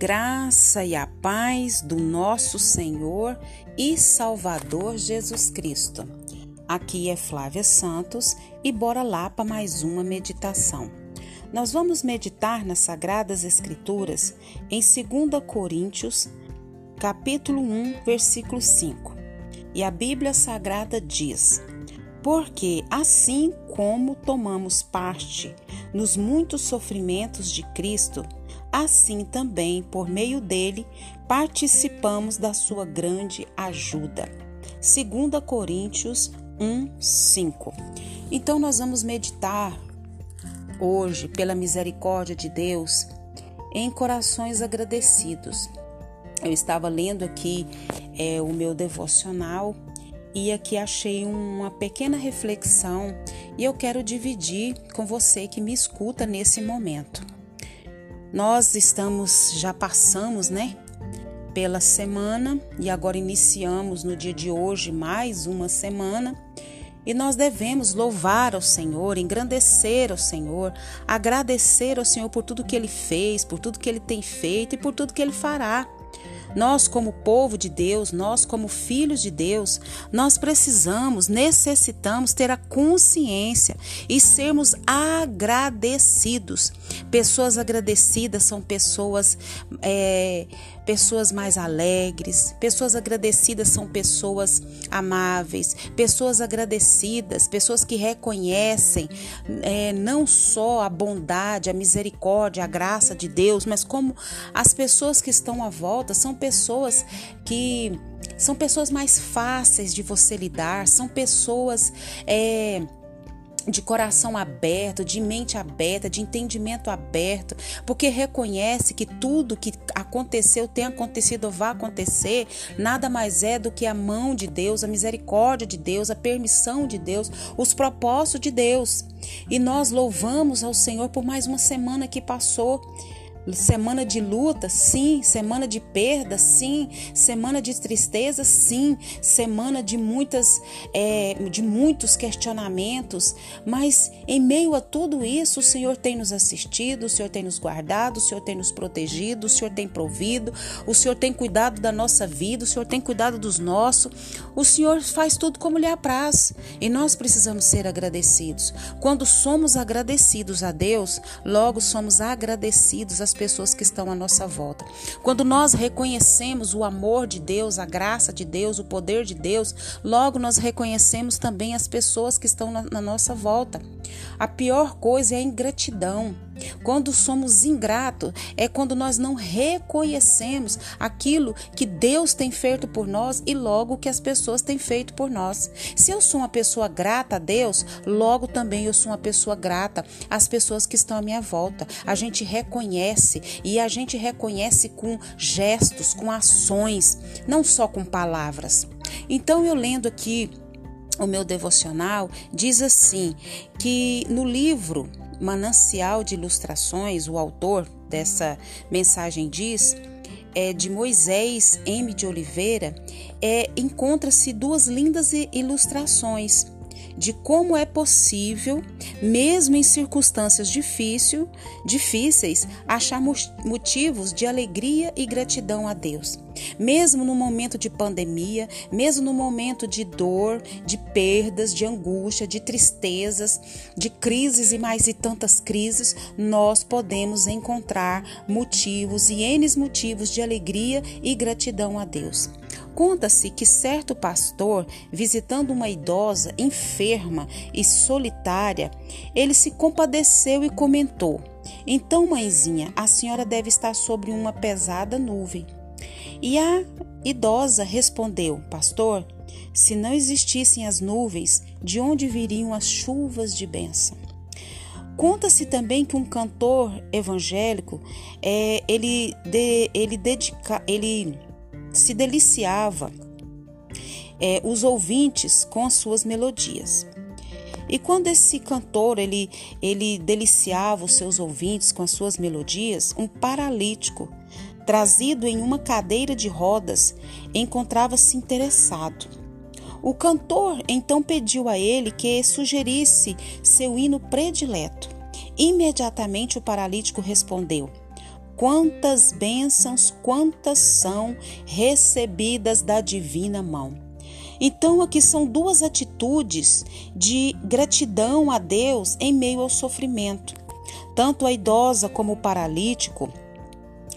graça e a paz do nosso Senhor e Salvador Jesus Cristo. Aqui é Flávia Santos e bora lá para mais uma meditação. Nós vamos meditar nas Sagradas Escrituras em 2 Coríntios, capítulo 1, versículo 5. E a Bíblia Sagrada diz: Porque assim como tomamos parte nos muitos sofrimentos de Cristo, assim também, por meio dele, participamos da sua grande ajuda. 2 Coríntios 1, 5. Então, nós vamos meditar hoje, pela misericórdia de Deus, em corações agradecidos. Eu estava lendo aqui é, o meu devocional e aqui achei uma pequena reflexão e eu quero dividir com você que me escuta nesse momento. Nós estamos, já passamos, né? Pela semana e agora iniciamos no dia de hoje mais uma semana. E nós devemos louvar ao Senhor, engrandecer ao Senhor, agradecer ao Senhor por tudo que Ele fez, por tudo que Ele tem feito e por tudo que Ele fará. Nós, como povo de Deus, nós, como filhos de Deus, nós precisamos, necessitamos ter a consciência e sermos agradecidos. Pessoas agradecidas são pessoas. É, pessoas mais alegres, pessoas agradecidas são pessoas amáveis, pessoas agradecidas, pessoas que reconhecem é, não só a bondade, a misericórdia, a graça de Deus, mas como as pessoas que estão à volta são pessoas que são pessoas mais fáceis de você lidar, são pessoas. É, de coração aberto, de mente aberta, de entendimento aberto, porque reconhece que tudo que aconteceu, tem acontecido ou vai acontecer, nada mais é do que a mão de Deus, a misericórdia de Deus, a permissão de Deus, os propósitos de Deus. E nós louvamos ao Senhor por mais uma semana que passou. Semana de luta, sim. Semana de perda, sim. Semana de tristeza, sim. Semana de muitas, é, de muitos questionamentos. Mas em meio a tudo isso, o Senhor tem nos assistido, o Senhor tem nos guardado, o Senhor tem nos protegido, o Senhor tem provido, o Senhor tem cuidado da nossa vida, o Senhor tem cuidado dos nossos. O Senhor faz tudo como lhe apraz. E nós precisamos ser agradecidos. Quando somos agradecidos a Deus, logo somos agradecidos às pessoas que estão à nossa volta. Quando nós reconhecemos o amor de Deus, a graça de Deus, o poder de Deus, logo nós reconhecemos também as pessoas que estão na, na nossa volta. A pior coisa é a ingratidão. Quando somos ingratos, é quando nós não reconhecemos aquilo que Deus tem feito por nós e logo que as pessoas têm feito por nós. Se eu sou uma pessoa grata a Deus, logo também eu sou uma pessoa grata às pessoas que estão à minha volta. A gente reconhece e a gente reconhece com gestos, com ações, não só com palavras. Então eu lendo aqui o meu devocional diz assim que no livro Manancial de Ilustrações, o autor dessa mensagem diz é, de Moisés M. de Oliveira, é, encontra-se duas lindas ilustrações de como é possível, mesmo em circunstâncias difícil, difíceis, achar motivos de alegria e gratidão a Deus. Mesmo no momento de pandemia, mesmo no momento de dor, de perdas, de angústia, de tristezas, de crises e mais e tantas crises, nós podemos encontrar motivos e N motivos de alegria e gratidão a Deus. Conta-se que certo pastor, visitando uma idosa enferma e solitária, ele se compadeceu e comentou: Então, mãezinha, a senhora deve estar sobre uma pesada nuvem. E a idosa respondeu: Pastor, se não existissem as nuvens, de onde viriam as chuvas de bênção? Conta-se também que um cantor evangélico, é, ele, de, ele, dedica, ele se deliciava é, os ouvintes com as suas melodias. E quando esse cantor ele, ele deliciava os seus ouvintes com as suas melodias, um paralítico, trazido em uma cadeira de rodas, encontrava-se interessado. O cantor então pediu a ele que sugerisse seu hino predileto. Imediatamente o paralítico respondeu: quantas bênçãos, quantas são recebidas da divina mão. Então, aqui são duas atitudes de gratidão a Deus em meio ao sofrimento. Tanto a idosa como o paralítico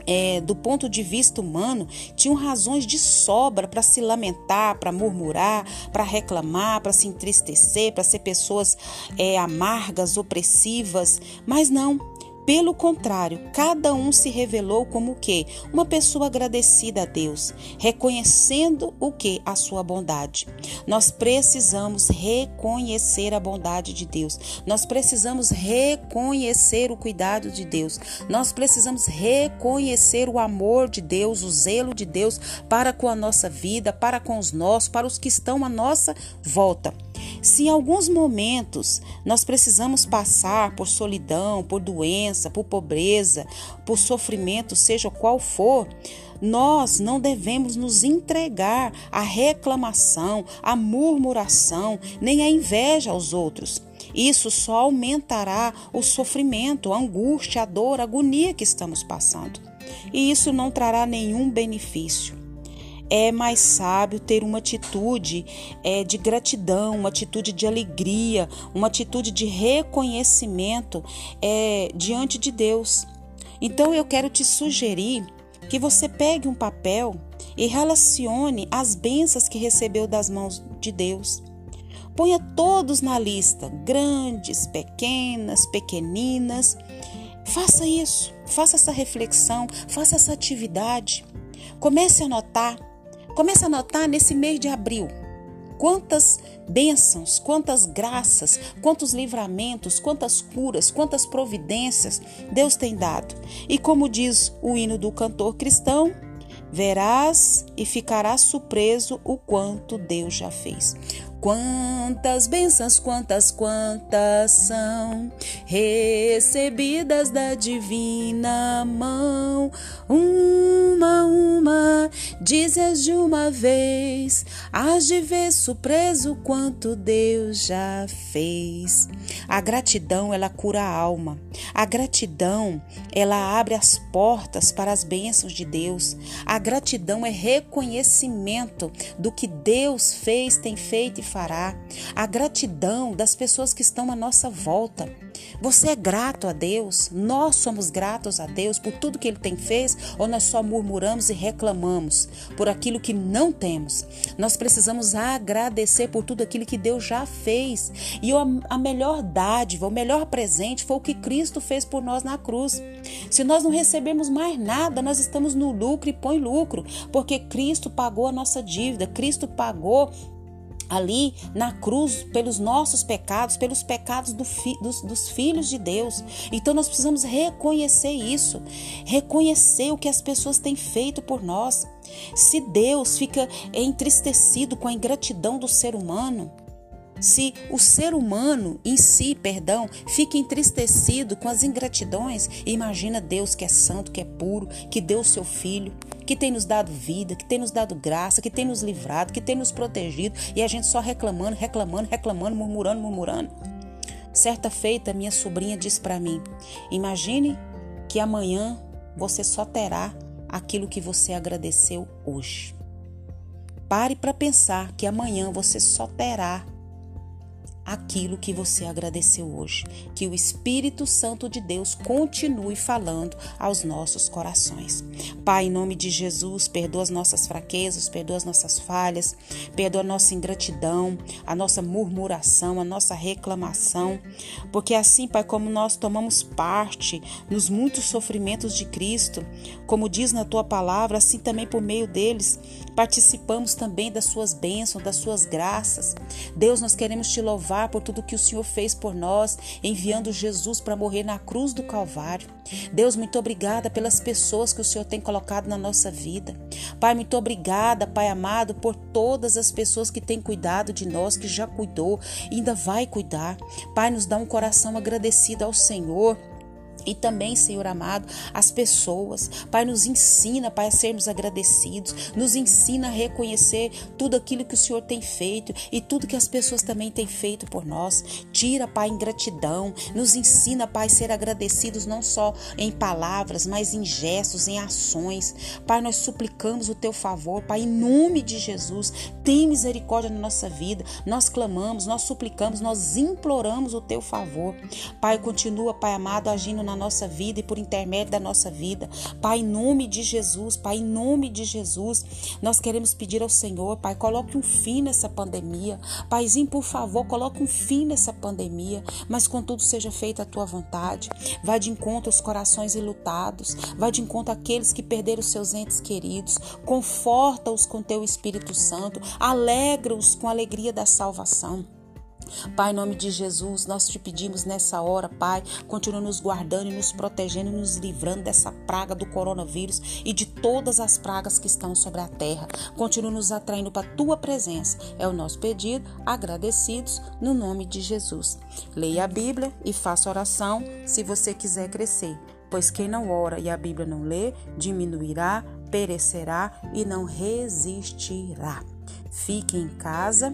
é, do ponto de vista humano, tinham razões de sobra para se lamentar, para murmurar, para reclamar, para se entristecer, para ser pessoas é, amargas, opressivas, mas não. Pelo contrário, cada um se revelou como o quê? Uma pessoa agradecida a Deus, reconhecendo o que? A sua bondade. Nós precisamos reconhecer a bondade de Deus. Nós precisamos reconhecer o cuidado de Deus. Nós precisamos reconhecer o amor de Deus, o zelo de Deus para com a nossa vida, para com os nossos, para os que estão à nossa volta. Se em alguns momentos nós precisamos passar por solidão, por doença, por pobreza, por sofrimento, seja qual for, nós não devemos nos entregar à reclamação, à murmuração, nem à inveja aos outros. Isso só aumentará o sofrimento, a angústia, a dor, a agonia que estamos passando. E isso não trará nenhum benefício é mais sábio ter uma atitude é, de gratidão, uma atitude de alegria, uma atitude de reconhecimento é, diante de Deus. Então eu quero te sugerir que você pegue um papel e relacione as bênçãos que recebeu das mãos de Deus. Ponha todos na lista, grandes, pequenas, pequeninas. Faça isso, faça essa reflexão, faça essa atividade. Comece a anotar Comece a notar nesse mês de abril quantas bênçãos, quantas graças, quantos livramentos, quantas curas, quantas providências Deus tem dado. E como diz o hino do cantor cristão, verás e ficarás surpreso o quanto Deus já fez. Quantas bênçãos, quantas, quantas são recebidas da divina mão. Uma, uma, dizes de uma vez, hás de ver surpreso quanto Deus já fez. A gratidão, ela cura a alma. A gratidão, ela abre as portas para as bênçãos de Deus. A gratidão é reconhecimento do que Deus fez, tem feito e fará. A gratidão das pessoas que estão à nossa volta. Você é grato a Deus? Nós somos gratos a Deus por tudo que Ele tem feito ou nós só murmuramos e reclamamos por aquilo que não temos? Nós precisamos agradecer por tudo aquilo que Deus já fez. E a melhor dádiva, o melhor presente foi o que Cristo fez por nós na cruz. Se nós não recebemos mais nada, nós estamos no lucro e põe lucro, porque Cristo pagou a nossa dívida, Cristo pagou ali na cruz pelos nossos pecados, pelos pecados do fi, dos, dos, filhos de Deus. Então nós precisamos reconhecer isso, reconhecer o que as pessoas têm feito por nós. Se Deus fica entristecido com a ingratidão do ser humano, se o ser humano em si, perdão, fica entristecido com as ingratidões, imagina Deus que é santo, que é puro, que deu seu filho, que tem nos dado vida, que tem nos dado graça, que tem nos livrado, que tem nos protegido e a gente só reclamando, reclamando, reclamando, murmurando, murmurando. Certa feita, minha sobrinha disse para mim: Imagine que amanhã você só terá aquilo que você agradeceu hoje. Pare para pensar que amanhã você só terá aquilo que você agradeceu hoje. Que o Espírito Santo de Deus continue falando aos nossos corações. Pai, em nome de Jesus, perdoa as nossas fraquezas, perdoa as nossas falhas, perdoa a nossa ingratidão, a nossa murmuração, a nossa reclamação, porque assim, Pai, como nós tomamos parte nos muitos sofrimentos de Cristo, como diz na tua palavra, assim também por meio deles participamos também das suas bênçãos, das suas graças. Deus, nós queremos te louvar por tudo que o Senhor fez por nós, enviando Jesus para morrer na cruz do Calvário. Deus, muito obrigada pelas pessoas que o Senhor tem colocado na nossa vida. Pai, muito obrigada, Pai amado, por todas as pessoas que têm cuidado de nós, que já cuidou ainda vai cuidar. Pai, nos dá um coração agradecido ao Senhor e também, Senhor amado, as pessoas. Pai, nos ensina, Pai, a sermos agradecidos. Nos ensina a reconhecer tudo aquilo que o Senhor tem feito e tudo que as pessoas também têm feito por nós. Tira, Pai, ingratidão. Nos ensina, Pai, a ser agradecidos não só em palavras, mas em gestos, em ações. Pai, nós suplicamos o teu favor, Pai, em nome de Jesus. Tem misericórdia na nossa vida. Nós clamamos, nós suplicamos, nós imploramos o teu favor. Pai, continua, Pai amado, agindo na na nossa vida e por intermédio da nossa vida. Pai, em nome de Jesus, Pai, em nome de Jesus, nós queremos pedir ao Senhor, Pai, coloque um fim nessa pandemia. Paizinho, por favor, coloque um fim nessa pandemia, mas contudo seja feita a tua vontade. Vá de encontro aos corações ilutados, vá de encontro àqueles que perderam seus entes queridos, conforta-os com teu Espírito Santo, alegra-os com a alegria da salvação. Pai, em nome de Jesus, nós te pedimos nessa hora, Pai, continua nos guardando e nos protegendo e nos livrando dessa praga do coronavírus e de todas as pragas que estão sobre a terra. Continua nos atraindo para a tua presença. É o nosso pedido, agradecidos no nome de Jesus. Leia a Bíblia e faça oração se você quiser crescer, pois quem não ora e a Bíblia não lê, diminuirá, perecerá e não resistirá. Fique em casa